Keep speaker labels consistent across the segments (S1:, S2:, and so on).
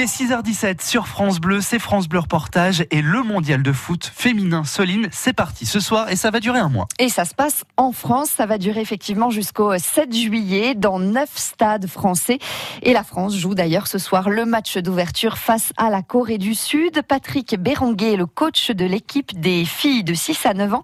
S1: Il est 6h17 sur France Bleu, c'est France Bleu Reportage et le mondial de foot féminin Soline, c'est parti ce soir et ça va durer un mois.
S2: Et ça se passe en France, ça va durer effectivement jusqu'au 7 juillet dans neuf stades français. Et la France joue d'ailleurs ce soir le match d'ouverture face à la Corée du Sud. Patrick Béranguet, le coach de l'équipe des filles de 6 à 9 ans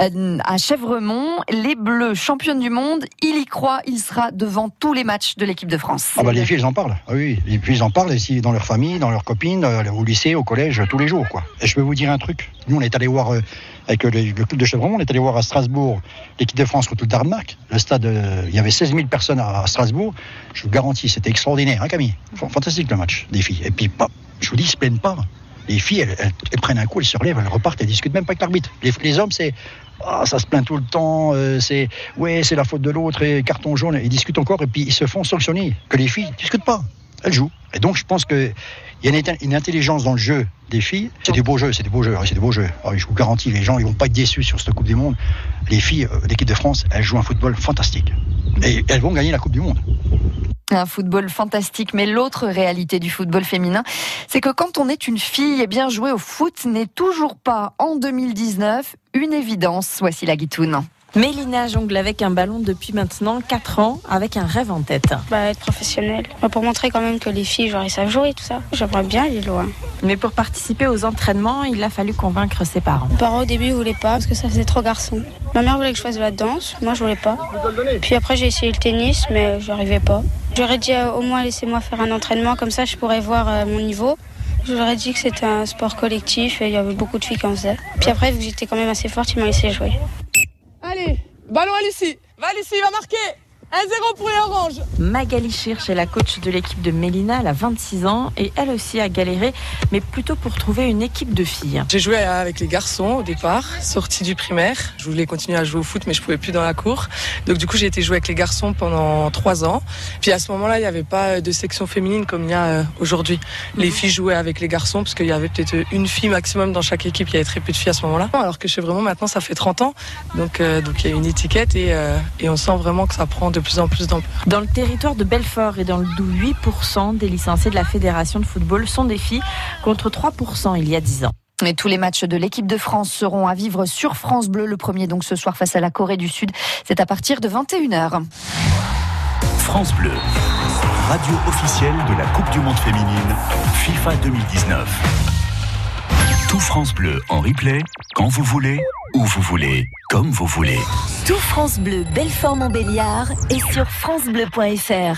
S2: euh, à Chèvremont, les Bleus championnes du monde, il y croit, il sera devant tous les matchs de l'équipe de France.
S3: Ah bah les filles, elles en parlent. Ah oui, les filles, elles en parlent ici dans leur famille, dans leurs copines, euh, au lycée, au collège, tous les jours. Quoi. Et je peux vous dire un truc. Nous, on est allé voir, euh, avec le, le club de Chevron, on est allé voir à Strasbourg l'équipe de France contre le Danemark. Le stade, euh, il y avait 16 000 personnes à, Strasbourg. Je vous garantis, c'était extraordinaire, hein, Camille Fantastique le match des filles. Et puis, je vous dis, ils se plaignent pas. Les filles, elles, prennent un coup, elles se relèvent, elles repartent, elles discutent même pas avec l'arbitre. Les, hommes, c'est ah, ça se plaint tout le temps, euh, c'est ouais, c'est la faute de l'autre, et carton jaune, ils discutent encore et puis ils se font sanctionner. Que les filles discutent pas, elles jouent. Et donc je pense que il y a une, intelligence dans le jeu des filles. C'est des beaux jeux, c'est des beaux jeux, c'est des beaux jeux. Je vous garantis, les gens ils vont pas être déçus sur cette Coupe du Monde. Les filles, euh, l'équipe de France, elles jouent un football fantastique et elles vont gagner la Coupe du Monde.
S2: Un football fantastique, mais l'autre réalité du football féminin, c'est que quand on est une fille, eh bien jouer au foot n'est toujours pas en 2019 une évidence. Voici la guitoune.
S4: Mélina jongle avec un ballon depuis maintenant 4 ans avec un rêve en tête.
S5: Bah, être professionnel. Bah, pour montrer quand même que les filles, genre, ils savent jouer, tout ça. J'aimerais bien aller loin.
S4: Mais pour participer aux entraînements, il a fallu convaincre ses parents.
S5: Mes parents, au début, ils voulaient pas parce que ça faisait trop garçon. Ma mère voulait que je fasse de la danse. Moi, je voulais pas. Puis après, j'ai essayé le tennis, mais j'arrivais pas. J'aurais dit euh, au moins laissez-moi faire un entraînement, comme ça, je pourrais voir euh, mon niveau. Je leur ai dit que c'était un sport collectif et il y avait beaucoup de filles qui en faisaient. Puis après, vu que j'étais quand même assez forte, ils m'ont laissé jouer.
S6: Allez, ballon à Lucie. Va Lucie, va marquer. 1-0 pour les oranges.
S4: Magali Schirch est la coach de l'équipe de Mélina, elle a 26 ans et elle aussi a galéré, mais plutôt pour trouver une équipe de filles.
S6: J'ai joué avec les garçons au départ, sorti du primaire. Je voulais continuer à jouer au foot, mais je pouvais plus dans la cour. Donc du coup, j'ai été jouer avec les garçons pendant trois ans. Puis à ce moment-là, il n'y avait pas de section féminine comme il y a euh, aujourd'hui. Les filles jouaient avec les garçons parce qu'il y avait peut-être une fille maximum dans chaque équipe. Il y avait très peu de filles à ce moment-là. Alors que chez vraiment maintenant, ça fait 30 ans. Donc euh, donc il y a une étiquette et, euh, et on sent vraiment que ça prend de plus en plus d'ampleur.
S4: Dans le territoire de Belfort et dans le Doubs, 8% des licenciés de la Fédération de football sont des filles, contre 3% il y a 10 ans.
S2: Et tous les matchs de l'équipe de France seront à vivre sur France Bleu. Le premier donc ce soir face à la Corée du Sud. C'est à partir de 21h.
S7: France Bleu, radio officielle de la Coupe du Monde féminine FIFA 2019. Tout France Bleu en replay, quand vous voulez, où vous voulez, comme vous voulez.
S8: Tout France Bleu Belfort Montbéliard est sur francebleu.fr.